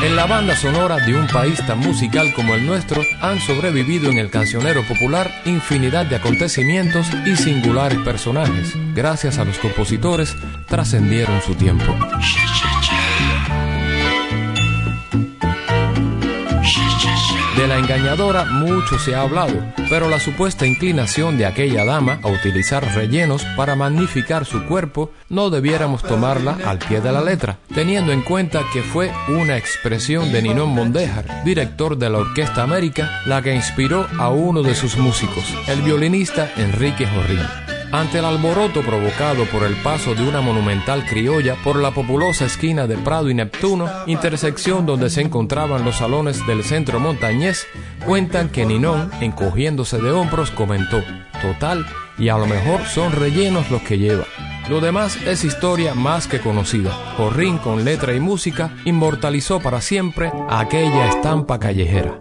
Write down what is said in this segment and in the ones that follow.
En la banda sonora de un país tan musical como el nuestro han sobrevivido en el cancionero popular infinidad de acontecimientos y singulares personajes. Gracias a los compositores, trascendieron su tiempo. Mucho se ha hablado, pero la supuesta inclinación de aquella dama a utilizar rellenos para magnificar su cuerpo no debiéramos tomarla al pie de la letra, teniendo en cuenta que fue una expresión de Ninón Mondéjar, director de la Orquesta América, la que inspiró a uno de sus músicos, el violinista Enrique Jorrín. Ante el alboroto provocado por el paso de una monumental criolla por la populosa esquina de Prado y Neptuno, intersección donde se encontraban los salones del centro montañés, cuentan que Ninón, encogiéndose de hombros, comentó, total, y a lo mejor son rellenos los que lleva. Lo demás es historia más que conocida. Jorrín, con letra y música, inmortalizó para siempre aquella estampa callejera.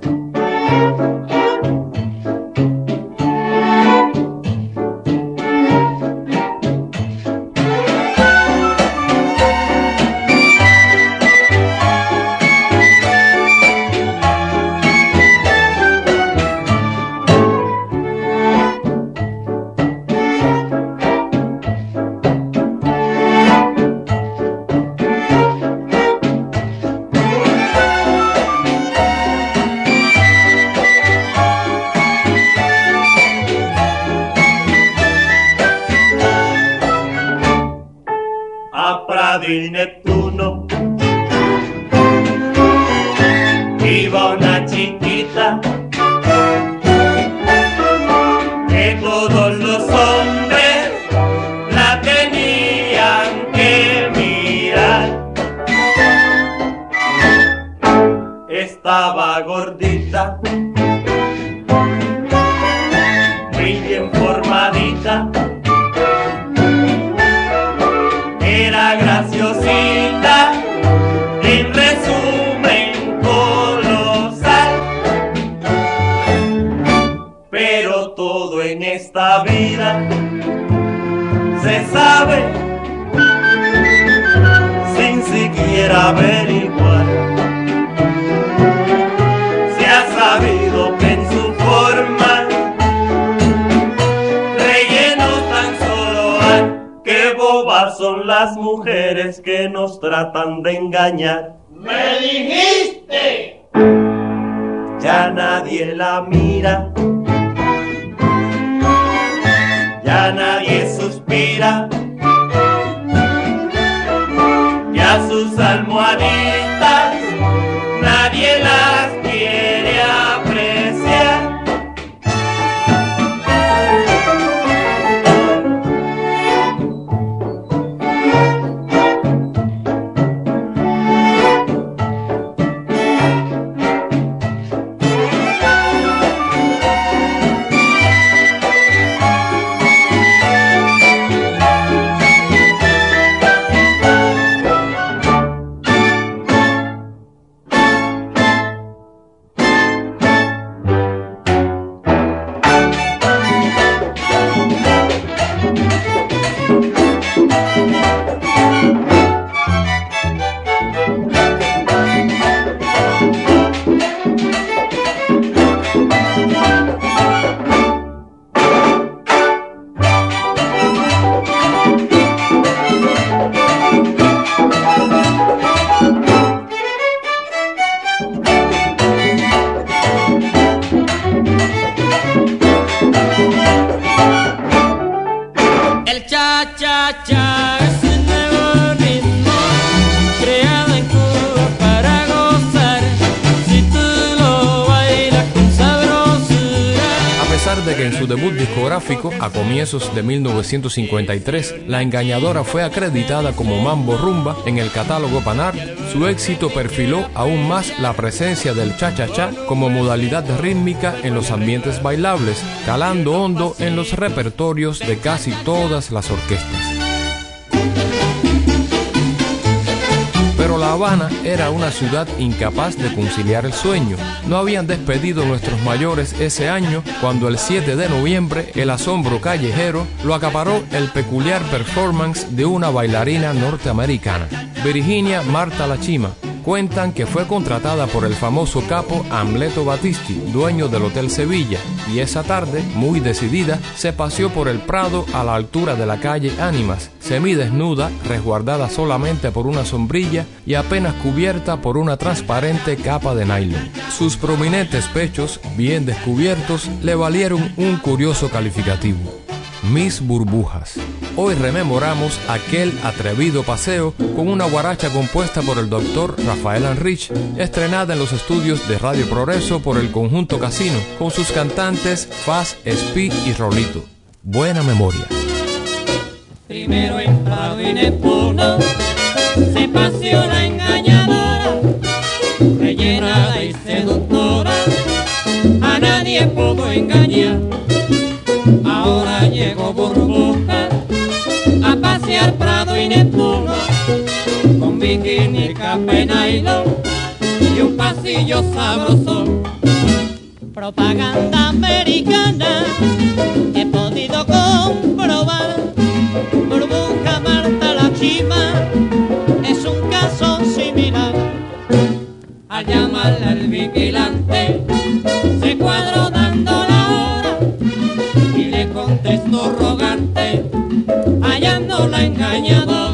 ¡Me dijiste! Ya nadie la mira. Ya nadie suspira. Ya sus almohaditas de que en su debut discográfico, a comienzos de 1953, La Engañadora fue acreditada como Mambo Rumba en el catálogo Panar, su éxito perfiló aún más la presencia del cha-cha-cha como modalidad rítmica en los ambientes bailables, calando hondo en los repertorios de casi todas las orquestas. La Habana era una ciudad incapaz de conciliar el sueño. No habían despedido nuestros mayores ese año cuando el 7 de noviembre el asombro callejero lo acaparó el peculiar performance de una bailarina norteamericana, Virginia Marta Lachima, cuentan que fue contratada por el famoso capo Amleto Battisti, dueño del Hotel Sevilla, y esa tarde, muy decidida, se paseó por el Prado a la altura de la calle Ánimas, semidesnuda, resguardada solamente por una sombrilla y apenas cubierta por una transparente capa de nylon. Sus prominentes pechos, bien descubiertos, le valieron un curioso calificativo. Mis burbujas. Hoy rememoramos aquel atrevido paseo con una guaracha compuesta por el doctor Rafael Anrich, estrenada en los estudios de Radio Progreso por el conjunto Casino, con sus cantantes Faz, Espi y Rolito. Buena memoria. Primero en se paseó la engañadora, rellena y seductora, a nadie pudo engañar. Y un pasillo sabroso. Propaganda americana he podido comprobar. Burbuja Marta la chima es un caso similar. Al llamarle al vigilante se cuadró dando la hora y le contestó rogante hallando la engañadora.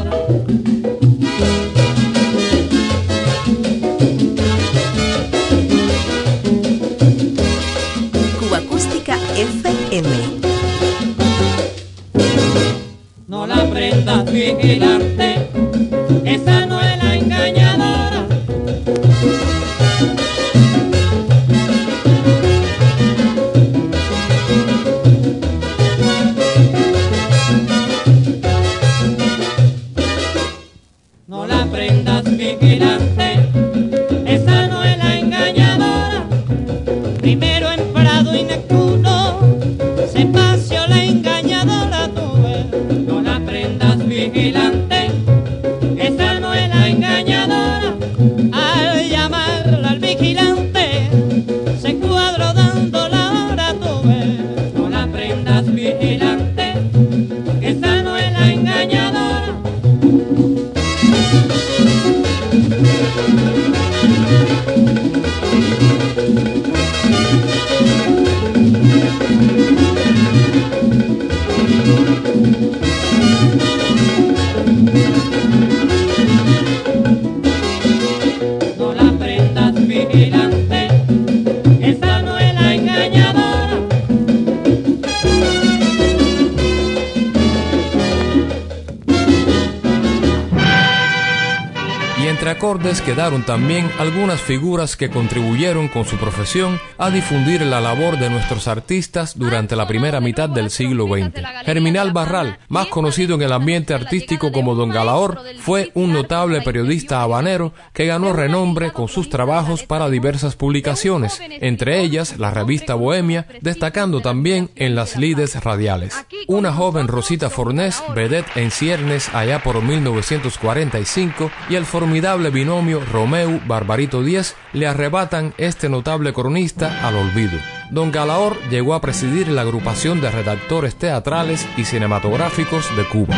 Quedaron también algunas figuras que contribuyeron con su profesión a difundir la labor de nuestros artistas durante la primera mitad del siglo XX. Germinal Barral, más conocido en el ambiente artístico como Don Galaor, fue un notable periodista habanero que ganó renombre con sus trabajos para diversas publicaciones, entre ellas la revista Bohemia, destacando también en las lides radiales. Una joven Rosita Fornés, vedette en ciernes allá por 1945, y el formidable binomio Romeu Barbarito Díez le arrebatan este notable cronista al olvido. Don Galaor llegó a presidir la agrupación de redactores teatrales y cinematográficos de Cuba.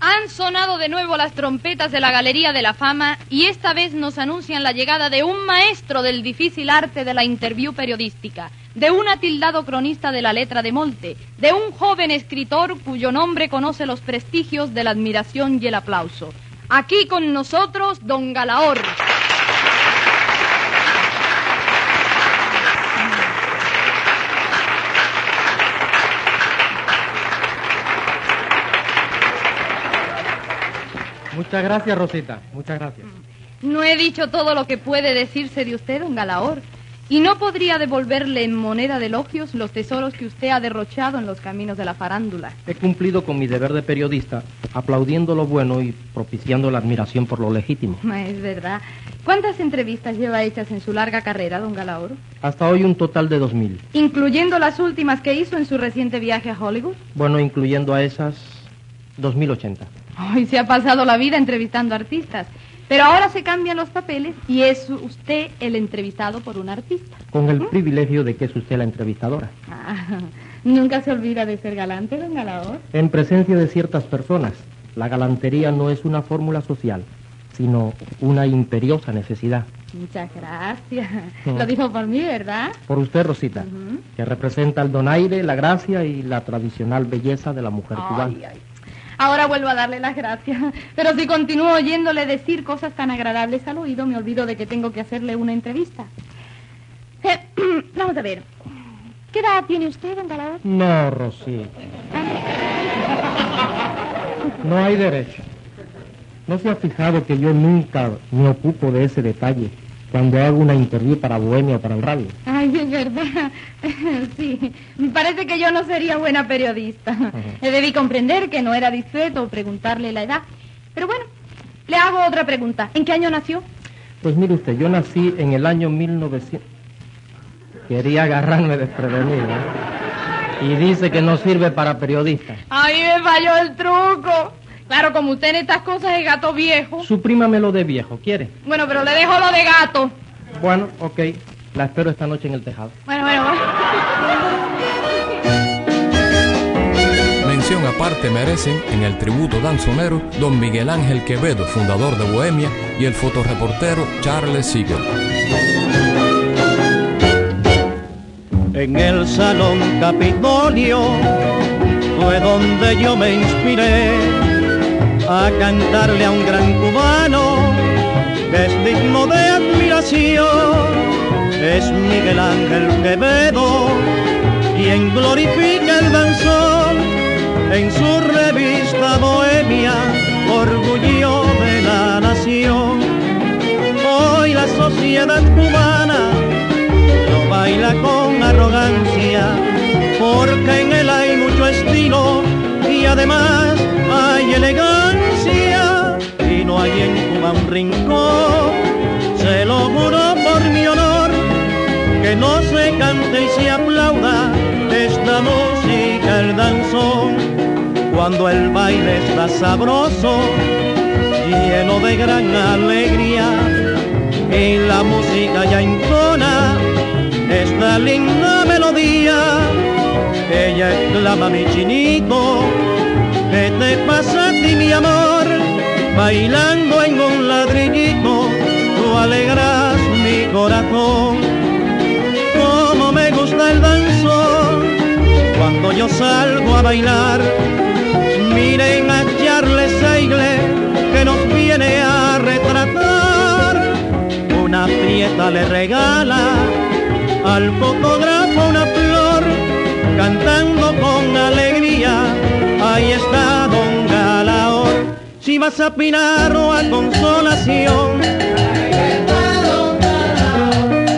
Han sonado de nuevo las trompetas de la Galería de la Fama y esta vez nos anuncian la llegada de un maestro del difícil arte de la interview periodística, de un atildado cronista de la letra de Molte, de un joven escritor cuyo nombre conoce los prestigios de la admiración y el aplauso. Aquí con nosotros, don Galaor. Muchas gracias, Rosita. Muchas gracias. No he dicho todo lo que puede decirse de usted, don Galaor. Y no podría devolverle en moneda de elogios los tesoros que usted ha derrochado en los caminos de la farándula. He cumplido con mi deber de periodista, aplaudiendo lo bueno y propiciando la admiración por lo legítimo. Es verdad. ¿Cuántas entrevistas lleva hechas en su larga carrera, don Galaor? Hasta hoy un total de 2.000. Incluyendo las últimas que hizo en su reciente viaje a Hollywood. Bueno, incluyendo a esas 2.080. Hoy se ha pasado la vida entrevistando artistas. Pero ahora se cambian los papeles y es usted el entrevistado por un artista. Con el privilegio de que es usted la entrevistadora. Ah, Nunca se olvida de ser galante, don Galador. En presencia de ciertas personas, la galantería no es una fórmula social, sino una imperiosa necesidad. Muchas gracias. Mm. Lo dijo por mí, ¿verdad? Por usted, Rosita, que representa el donaire, la gracia y la tradicional belleza de la mujer cubana. Ay. Ahora vuelvo a darle las gracias. Pero si continúo oyéndole decir cosas tan agradables al oído, me olvido de que tengo que hacerle una entrevista. Eh, vamos a ver. ¿Qué edad tiene usted, don? No, Rosita. No hay derecho. ¿No se ha fijado que yo nunca me ocupo de ese detalle cuando hago una interview para Bohemia o para el radio? Ay, es verdad. Sí, parece que yo no sería buena periodista. Eh, Debí comprender que no era discreto preguntarle la edad. Pero bueno, le hago otra pregunta. ¿En qué año nació? Pues mire usted, yo nací en el año 1900. Quería agarrarme desprevenido. ¿eh? Y dice que no sirve para periodista. Ay, me falló el truco. Claro, como usted en estas cosas es gato viejo. Suprímamelo de viejo, ¿quiere? Bueno, pero le dejo lo de gato. Bueno, ok. La espero esta noche en el tejado. Bueno, bueno, bueno. Mención aparte merecen en el tributo danzonero don Miguel Ángel Quevedo, fundador de Bohemia, y el fotoreportero Charles Siegel. En el Salón Capitolio fue donde yo me inspiré a cantarle a un gran cubano que es digno de admiración. Es Miguel Ángel Quevedo quien glorifica el danzón en su revista Bohemia, orgullo de la nación. Hoy la sociedad cubana lo baila con arrogancia, porque en él hay mucho estilo y además hay elegancia. Y no hay en Cuba un rincón, cante y se aplauda esta música, el danzón. Cuando el baile está sabroso, lleno de gran alegría, y la música ya entona esta linda melodía. Ella exclama mi chinito, ¿qué te pasa a ti mi amor? Bailando en un ladrillito, tú alegras mi corazón. Cuando yo salgo a bailar, miren a Charles Seigle que nos viene a retratar. Una prieta le regala al fotógrafo una flor, cantando con alegría, ahí está Don Galaor. Si vas a Pinar o a Consolación,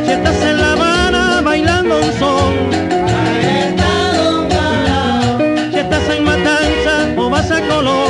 si estás en La Habana bailando un son, o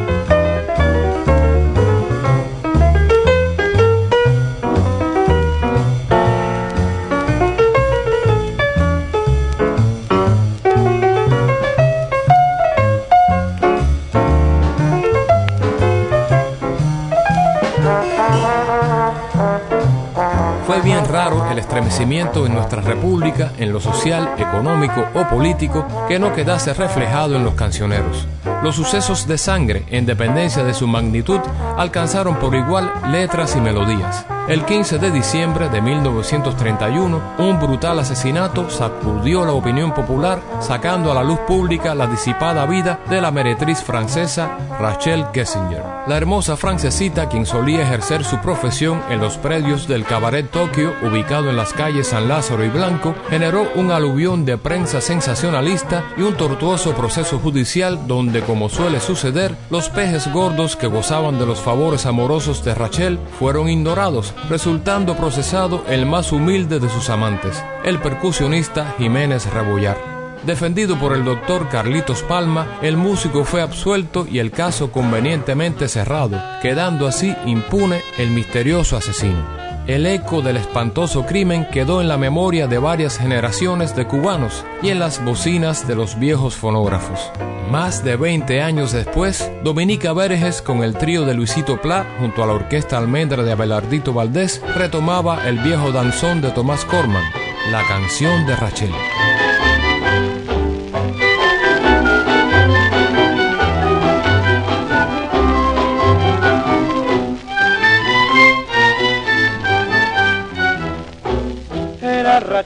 En nuestra república en lo social, económico o político que no quedase reflejado en los cancioneros. Los sucesos de sangre, en dependencia de su magnitud, alcanzaron por igual letras y melodías. El 15 de diciembre de 1931, un brutal asesinato sacudió la opinión popular, sacando a la luz pública la disipada vida de la meretriz francesa Rachel Kessinger. La hermosa francesita, quien solía ejercer su profesión en los predios del Cabaret Tokio, ubicado en las calles San Lázaro y Blanco, generó un aluvión de prensa sensacionalista y un tortuoso proceso judicial donde, como suele suceder, los pejes gordos que gozaban de los favores amorosos de Rachel fueron ignorados, resultando procesado el más humilde de sus amantes, el percusionista Jiménez Rebollar. Defendido por el doctor Carlitos Palma, el músico fue absuelto y el caso convenientemente cerrado, quedando así impune el misterioso asesino. El eco del espantoso crimen quedó en la memoria de varias generaciones de cubanos y en las bocinas de los viejos fonógrafos. Más de 20 años después, Dominica Verges con el trío de Luisito Pla junto a la orquesta almendra de Abelardito Valdés retomaba el viejo danzón de Tomás Corman, la canción de Rachel.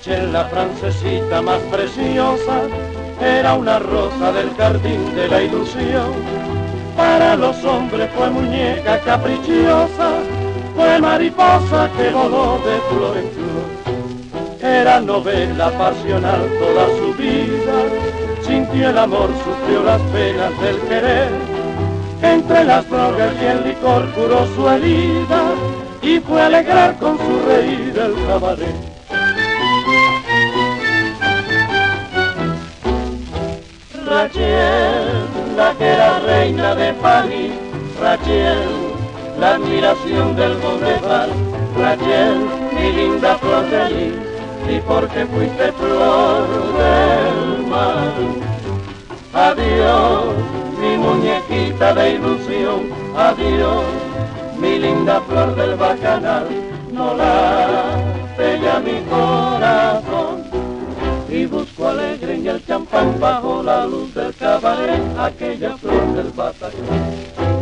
La francesita más preciosa, era una rosa del jardín de la ilusión. Para los hombres fue muñeca caprichosa, fue mariposa que voló de flor en flor. Era novela pasional toda su vida, sintió el amor, sufrió las penas del querer. Entre las drogas y el licor curó su herida y fue alegrar con su reír el cabaret. Rachel, la que era reina de París, Rachel, la admiración del boulevard, Rachel, mi linda flor de y porque fuiste flor del mar. Adiós, mi muñequita de ilusión, adiós, mi linda flor del bacanal, no la pega mi corazón y busco alegre en el champán bajo la luz del cabaret aquella flor del batallón.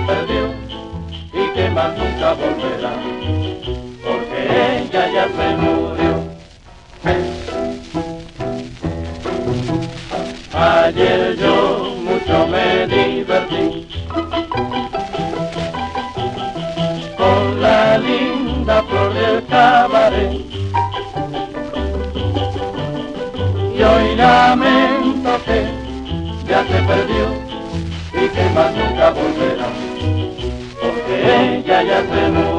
Perdió y que más nunca volverá, porque ella ya se murió. Ayer yo mucho me divertí con la linda flor del cabaret hoy lamento que ya se perdió y que más nunca volverá, porque ella ya se murió.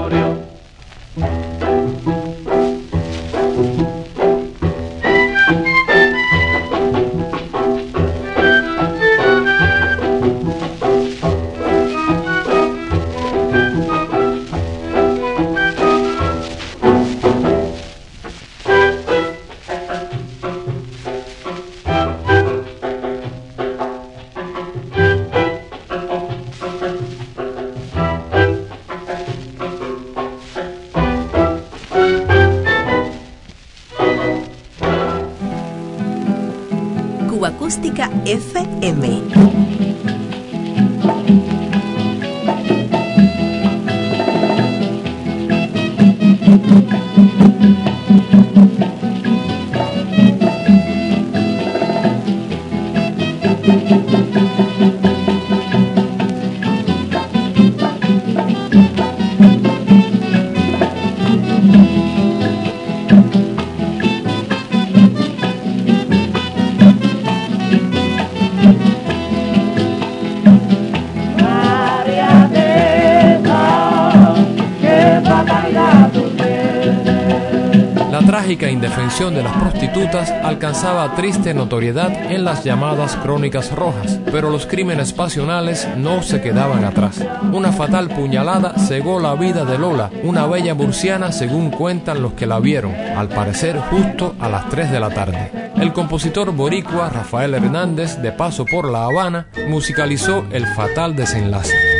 De las prostitutas alcanzaba triste notoriedad en las llamadas crónicas rojas, pero los crímenes pasionales no se quedaban atrás. Una fatal puñalada cegó la vida de Lola, una bella murciana según cuentan los que la vieron, al parecer justo a las 3 de la tarde. El compositor boricua Rafael Hernández, de paso por La Habana, musicalizó el fatal desenlace.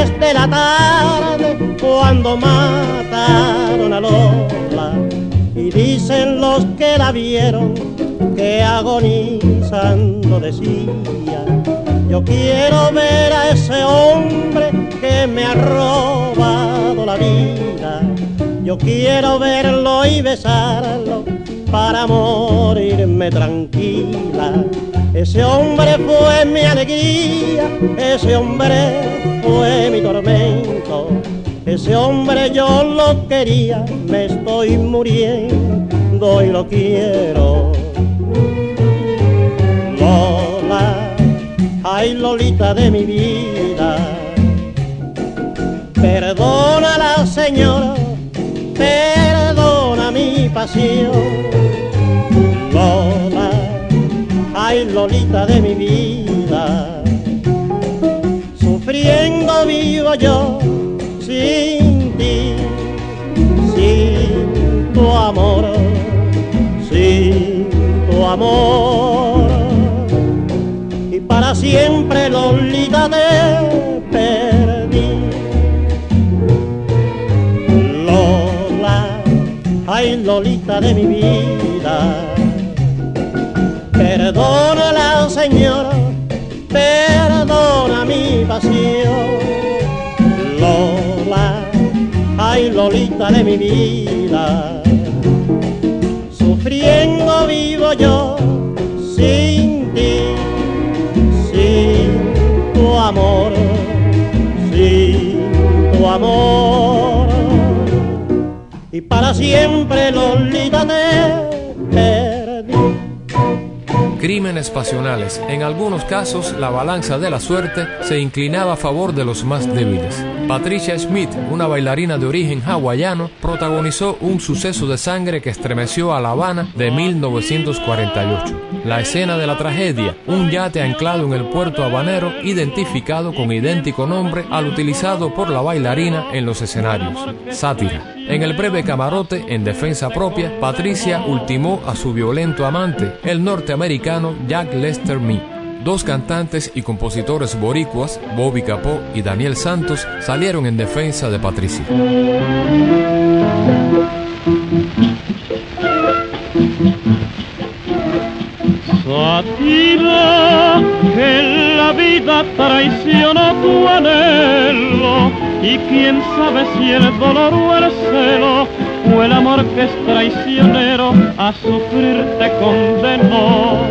Tres de la tarde cuando mataron a Lola y dicen los que la vieron que agonizando decía yo quiero ver a ese hombre que me ha robado la vida. Yo quiero verlo y besarlo para morirme tranquila ese hombre fue mi alegría, ese hombre fue mi tormento. Ese hombre yo lo quería, me estoy muriendo y lo quiero. Lola, ay Lolita de mi vida, perdona la señora, perdona mi pasión. Lola, ay Lolita de mi vida, sufriendo vivo yo sin ti, sin tu amor, sin tu amor. Y para siempre Lolita te perdí. Lola, ay Lolita de mi vida Perdona la señora, perdona mi pasión. Lola, ay Lolita de mi vida, sufriendo vivo yo sin ti, sin tu amor, sin tu amor. Y para siempre Lolita te Crímenes pasionales. En algunos casos, la balanza de la suerte se inclinaba a favor de los más débiles. Patricia Smith, una bailarina de origen hawaiano, protagonizó un suceso de sangre que estremeció a La Habana de 1948. La escena de la tragedia, un yate anclado en el puerto habanero, identificado con idéntico nombre al utilizado por la bailarina en los escenarios. Sátira. En el breve camarote, en defensa propia, Patricia ultimó a su violento amante, el norteamericano Jack Lester Mee. Dos cantantes y compositores boricuas, Bobby Capó y Daniel Santos, salieron en defensa de Patricia. Que la vida traicionó tu anhelo y quién sabe si el dolor o el celo o el amor que es traicionero a sufrir te condenó.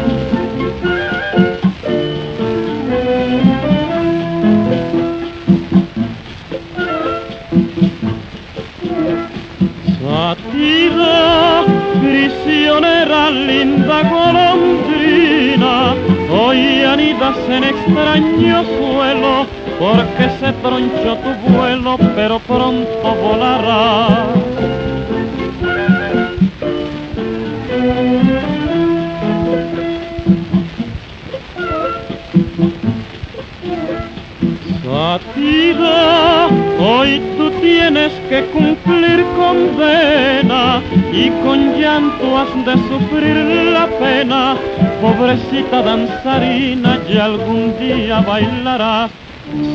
Sátira, prisionera linda golondrina, hoy anidas en extraño suelo, porque se tronchó tu vuelo, pero pronto volará. Sátira, hoy tú tienes que cumplir condena y con llanto has de sufrir la pena. Pobrecita danzarina, y algún día bailarás.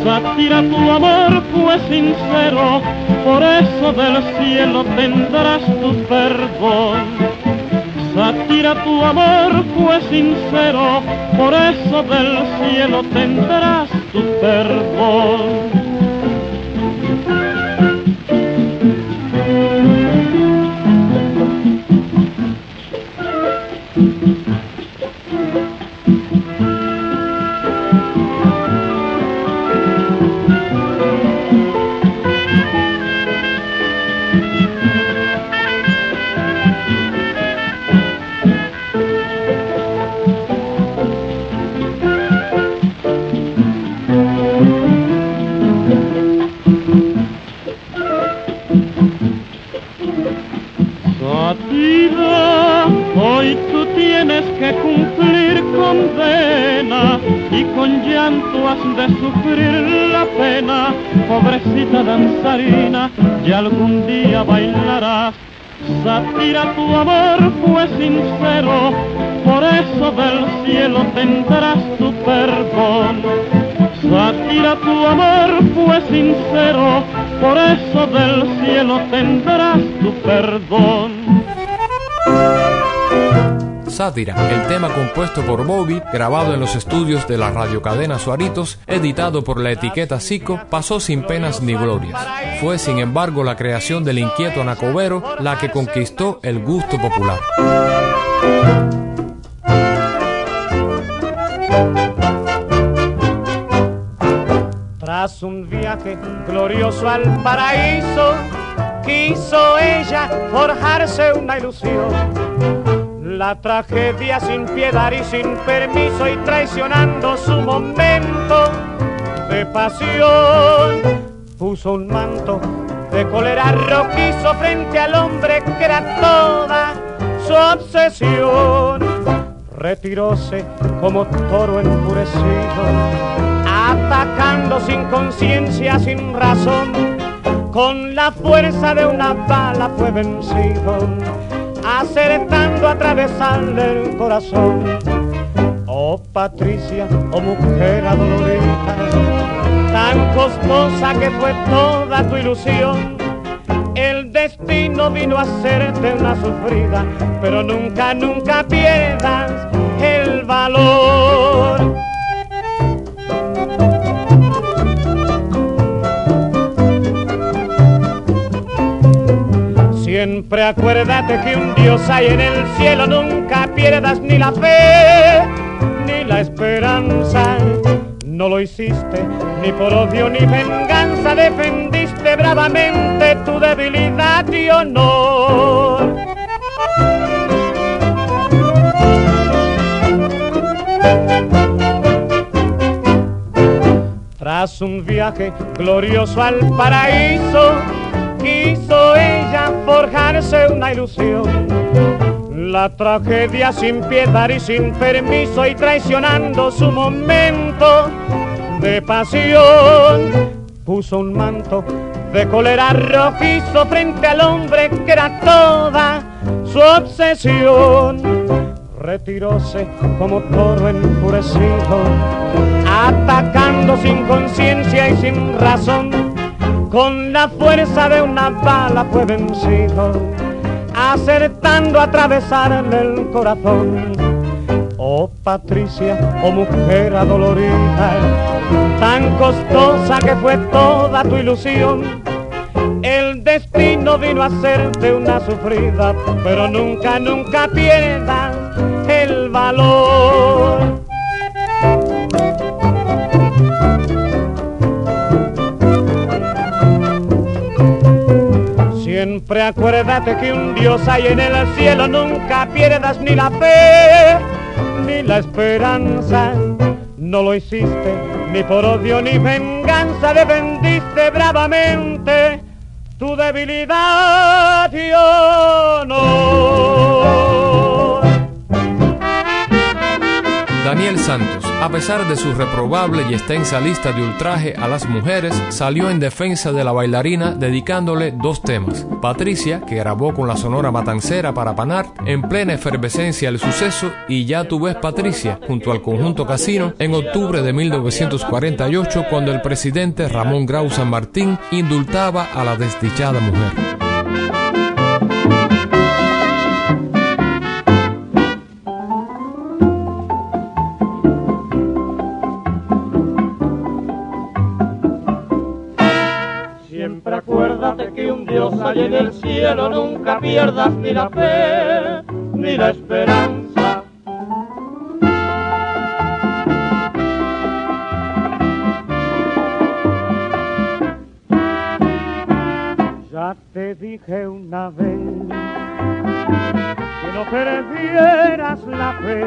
Sátira, tu amor fue sincero, por eso del cielo tendrás tu perdón. Sátira, tu amor fue sincero, por eso del cielo tendrás tu perdón. El tema compuesto por Bobby, grabado en los estudios de la radiocadena Suaritos, editado por la etiqueta Zico, pasó sin penas ni glorias. Fue, sin embargo, la creación del inquieto Anacobero la que conquistó el gusto popular. Tras un viaje glorioso al paraíso, quiso ella forjarse una ilusión. La tragedia sin piedad y sin permiso y traicionando su momento de pasión, puso un manto de cólera rojizo frente al hombre que era toda su obsesión. Retiróse como toro enfurecido atacando sin conciencia, sin razón, con la fuerza de una bala fue vencido, acertando a atravesarle el corazón. Oh Patricia, oh mujer adolorida, tan costosa que fue toda tu ilusión. El destino vino a hacerte una sufrida, pero nunca, nunca pierdas el valor. Siempre acuérdate que un Dios hay en el cielo, nunca pierdas ni la fe ni la esperanza. No lo hiciste ni por odio ni venganza, defendiste bravamente tu debilidad y honor. Tras un viaje glorioso al paraíso, quiso ella forjarse una ilusión. La tragedia sin piedad y sin permiso y traicionando su momento de pasión, puso un manto de cólera rojizo frente al hombre que era toda su obsesión. Retiróse como toro enfurecido, atacando sin conciencia y sin razón con la fuerza de una bala fue vencido, acertando a atravesarle el corazón. Oh Patricia, oh mujer adolorida, tan costosa que fue toda tu ilusión. El destino vino a hacerte una sufrida, pero nunca, nunca pierdas el valor. Siempre acuérdate que un Dios hay en el cielo, nunca pierdas ni la fe ni la esperanza. No lo hiciste ni por odio ni venganza, defendiste bravamente tu debilidad y honor. Daniel Santos, a pesar de su reprobable y extensa lista de ultraje a las mujeres, salió en defensa de la bailarina dedicándole dos temas. Patricia, que grabó con la Sonora Matancera para Panar, en plena efervescencia del suceso, y Ya tú ves Patricia, junto al conjunto Casino, en octubre de 1948, cuando el presidente Ramón Grau San Martín indultaba a la desdichada mujer. Que un Dios hay en el cielo, nunca pierdas ni la fe ni la esperanza. Ya te dije una vez que no perdieras la fe,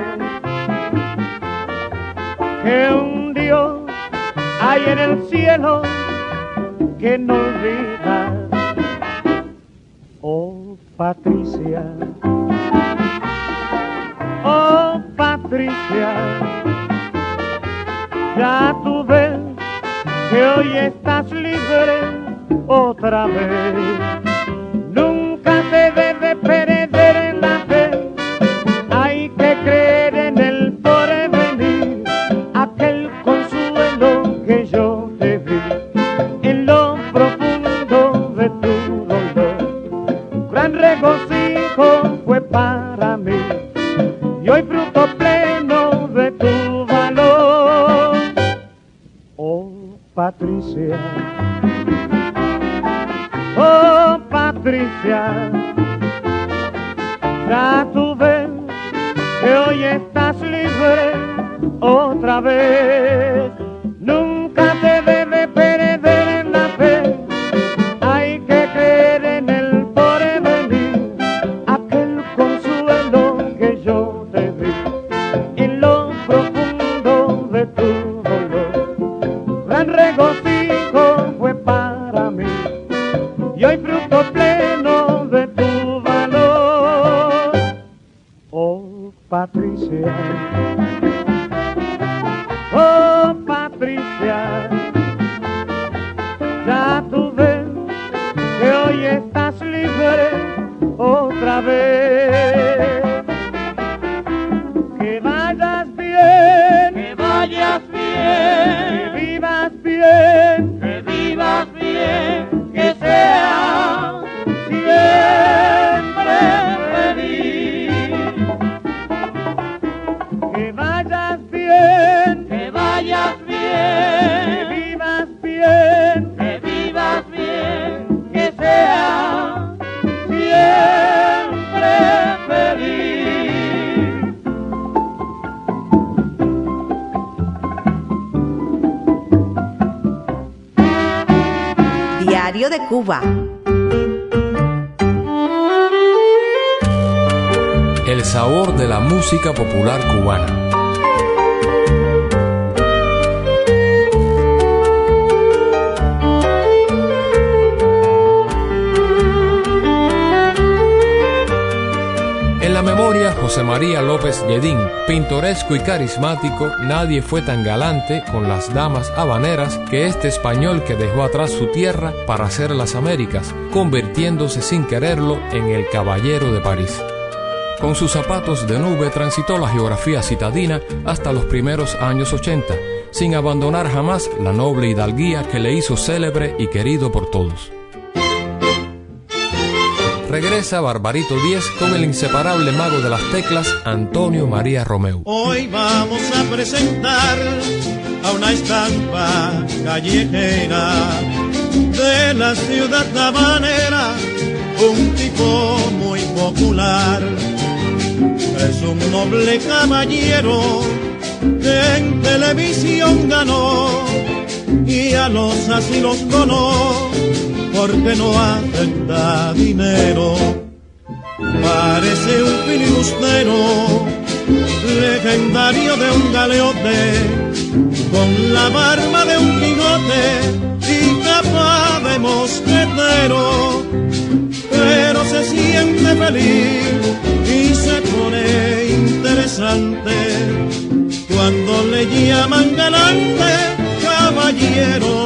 que un Dios hay en el cielo que no olvida. Hoy estás libre otra vez. Lledín, pintoresco y carismático, nadie fue tan galante con las damas habaneras que este español que dejó atrás su tierra para hacer las Américas, convirtiéndose sin quererlo en el caballero de París. Con sus zapatos de nube transitó la geografía citadina hasta los primeros años 80, sin abandonar jamás la noble hidalguía que le hizo célebre y querido por todos. Regresa Barbarito 10 con el inseparable mago de las teclas, Antonio María Romeu. Hoy vamos a presentar a una estampa callejera de la ciudad habanera, un tipo muy popular. Es un noble caballero que en televisión ganó y a los así los coló porque no acepta dinero. Parece un filibustero, legendario de un galeote, con la barba de un Quijote y capa de mosquetero. Pero se siente feliz y se pone interesante cuando le llaman galante caballero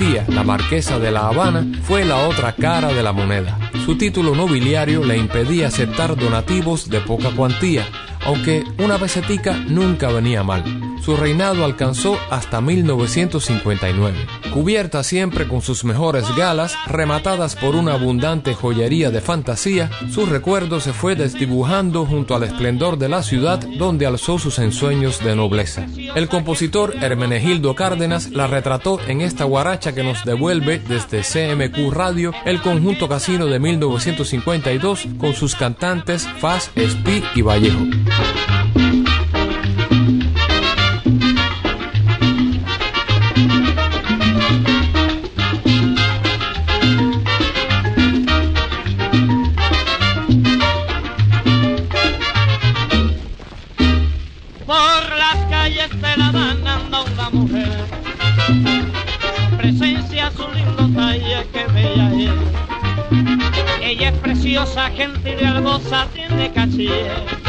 La marquesa de La Habana, fue la otra cara de la moneda. Su título nobiliario le impedía aceptar donativos de poca cuantía, aunque una pesetica nunca venía mal. Su reinado alcanzó hasta 1959. Cubierta siempre con sus mejores galas, rematadas por una abundante joyería de fantasía, su recuerdo se fue desdibujando junto al esplendor de la ciudad donde alzó sus ensueños de nobleza. El compositor Hermenegildo Cárdenas la retrató en esta guaracha que nos devuelve desde CMQ Radio el conjunto casino de 1952 con sus cantantes Faz, Espí y Vallejo. la gente de Albosa tiene caché.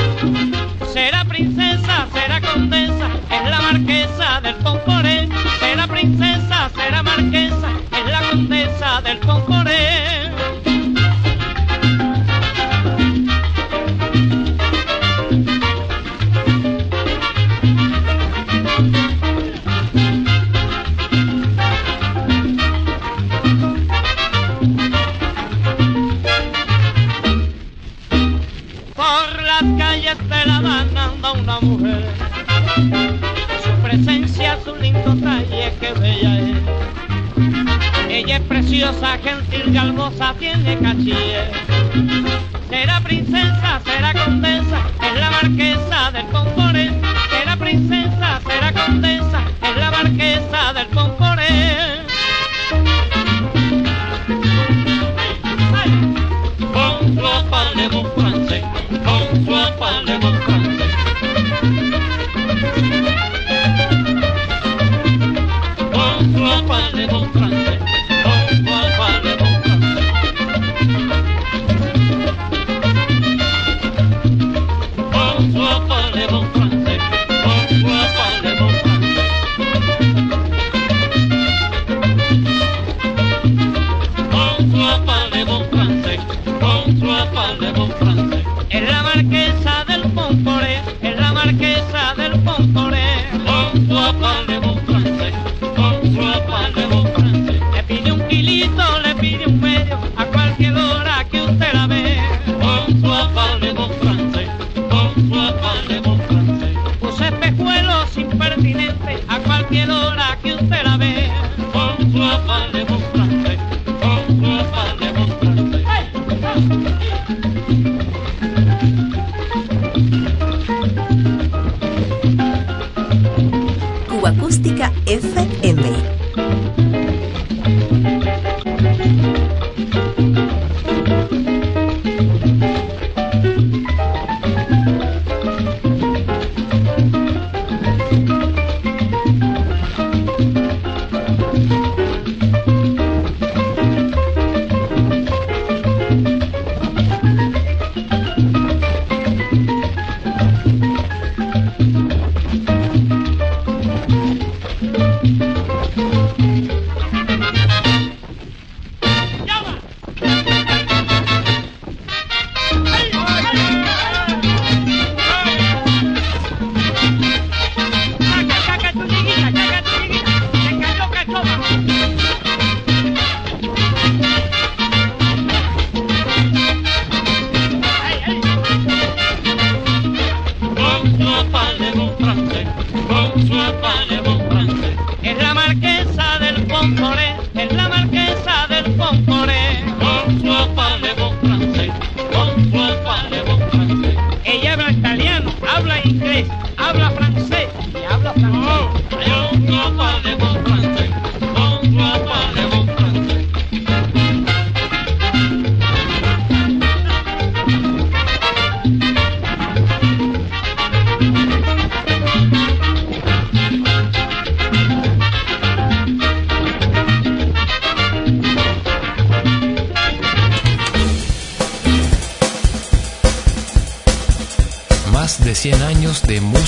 democracia.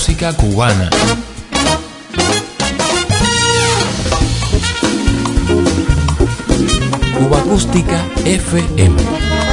Música cubana. Cuba Acústica FM.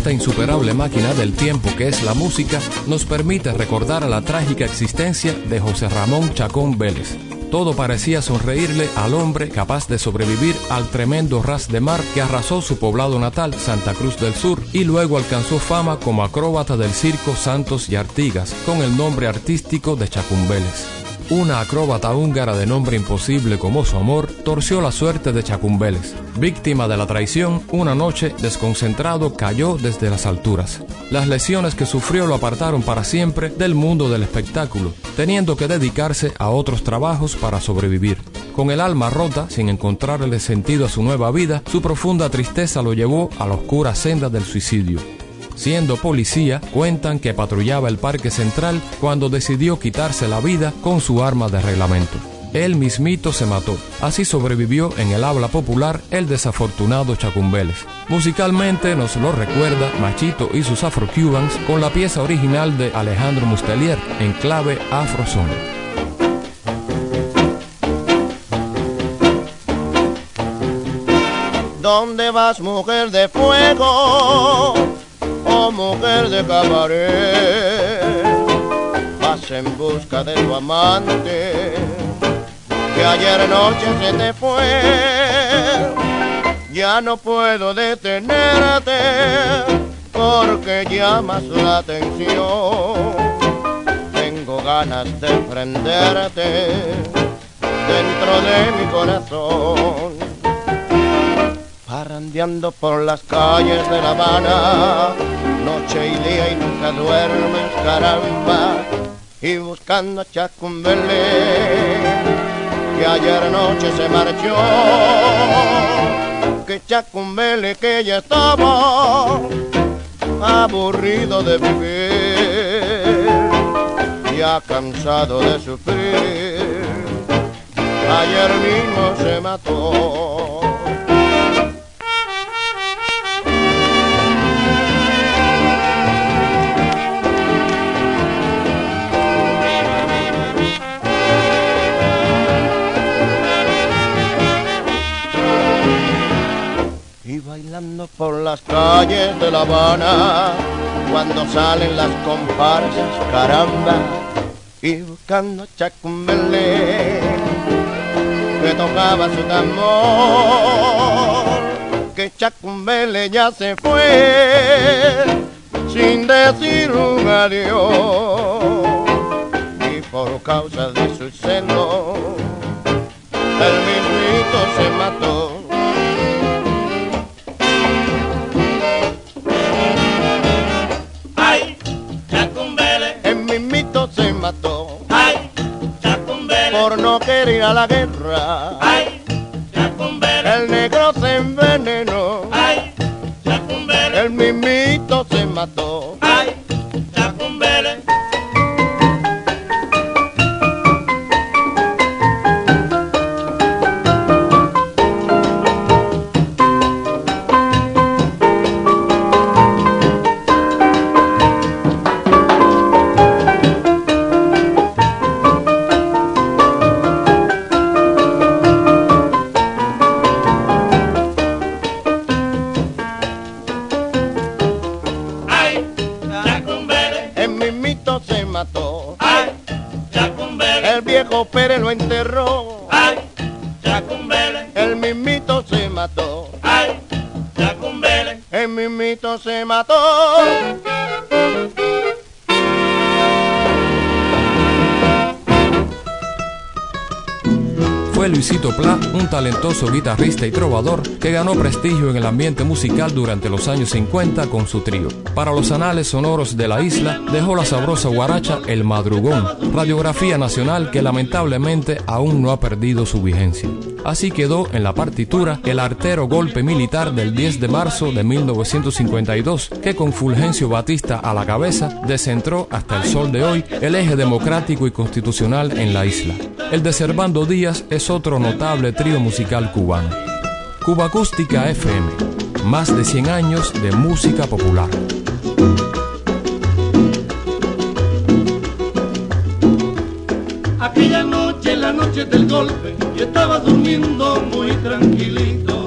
Esta insuperable máquina del tiempo que es la música nos permite recordar a la trágica existencia de José Ramón Chacón Vélez. Todo parecía sonreírle al hombre capaz de sobrevivir al tremendo ras de mar que arrasó su poblado natal, Santa Cruz del Sur, y luego alcanzó fama como acróbata del circo Santos y Artigas, con el nombre artístico de Chacón Vélez. Una acróbata húngara de nombre imposible como su amor torció la suerte de Chacumbeles. Víctima de la traición, una noche, desconcentrado, cayó desde las alturas. Las lesiones que sufrió lo apartaron para siempre del mundo del espectáculo, teniendo que dedicarse a otros trabajos para sobrevivir. Con el alma rota, sin encontrarle sentido a su nueva vida, su profunda tristeza lo llevó a la oscura senda del suicidio. Siendo policía, cuentan que patrullaba el Parque Central cuando decidió quitarse la vida con su arma de reglamento. Él mismito se mató. Así sobrevivió en el habla popular el desafortunado Chacumbeles. Musicalmente nos lo recuerda Machito y sus Afro-Cubans con la pieza original de Alejandro Mustelier en clave afrosónica. ¿Dónde vas, mujer de fuego? Oh, mujer de cabaret, vas en busca de tu amante, que ayer noche se te fue. Ya no puedo detenerte, porque llamas la atención. Tengo ganas de prenderte dentro de mi corazón parrandeando por las calles de La Habana, noche y día y nunca duermes, caramba, y buscando a Chacumbele, que ayer noche se marchó, que Chacumbele que ya estaba aburrido de vivir, ya cansado de sufrir, ayer mismo se mató. Las calles de La Habana, cuando salen las comparsas, caramba, y buscando a Chacumbele, que tocaba su tambor, que Chacumbele ya se fue, sin decir un adiós, y por causa de su seno, el mismito se mató. Querer ir a la guerra. Ay. El negro se envenenó. Ay. El mimito se mató. Pérez lo enterró. Ay, Chacumbele. El mismito se mató. Ay, Chacumbele. El mismito se mató. Fue Luisito Pla, un talentoso guitarrista y trovador que ganó prestigio en el ambiente musical durante los años 50 con su trío. Para los anales sonoros de la isla dejó la sabrosa guaracha El Madrugón, radiografía nacional que lamentablemente aún no ha perdido su vigencia. Así quedó en la partitura el artero golpe militar del 10 de marzo de 1952, que con Fulgencio Batista a la cabeza descentró hasta el sol de hoy el eje democrático y constitucional en la isla. El de Servando Díaz es otro notable trío musical cubano. Cuba Acústica FM, más de 100 años de música popular. Aquella noche, la noche del golpe, yo estaba durmiendo muy tranquilito.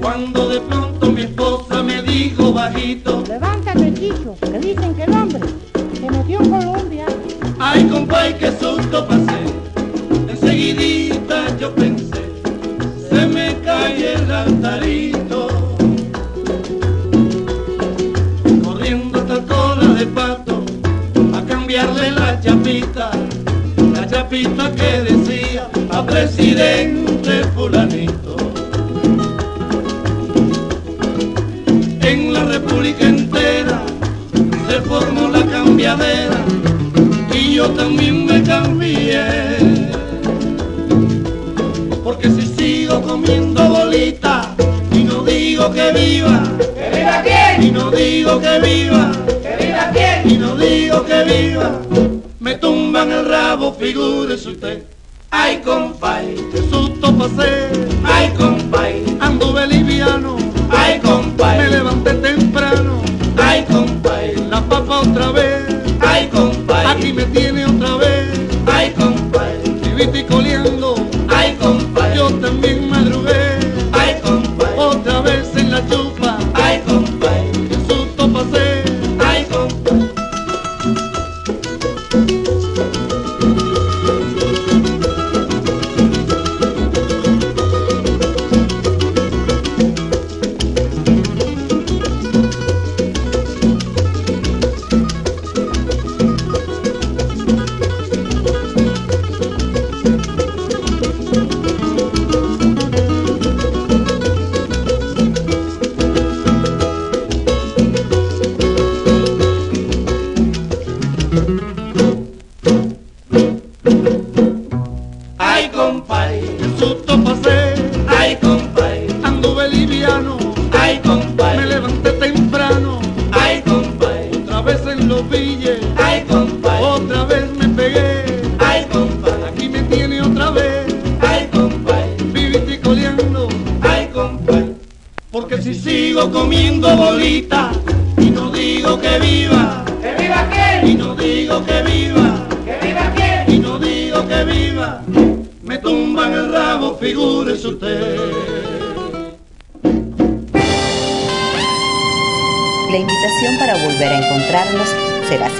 Cuando de pronto mi esposa me dijo bajito, ay compay, qué susto pasé. Enseguidita yo pensé, se me cae el altarito. Corriendo hasta cola de pato, a cambiarle la chapita, la chapita que decía a presidente fulanito. En la república entera se formó la cambiadera yo también me cambié. Porque si sigo comiendo bolita y no digo que viva, ¿Que viva quién? y no digo que viva, ¿Que viva quién? y no digo que viva, me tumban el rabo, figúrese usted. Ay, compay, qué susto pasé. Ay, compay, anduve liviano. Ay,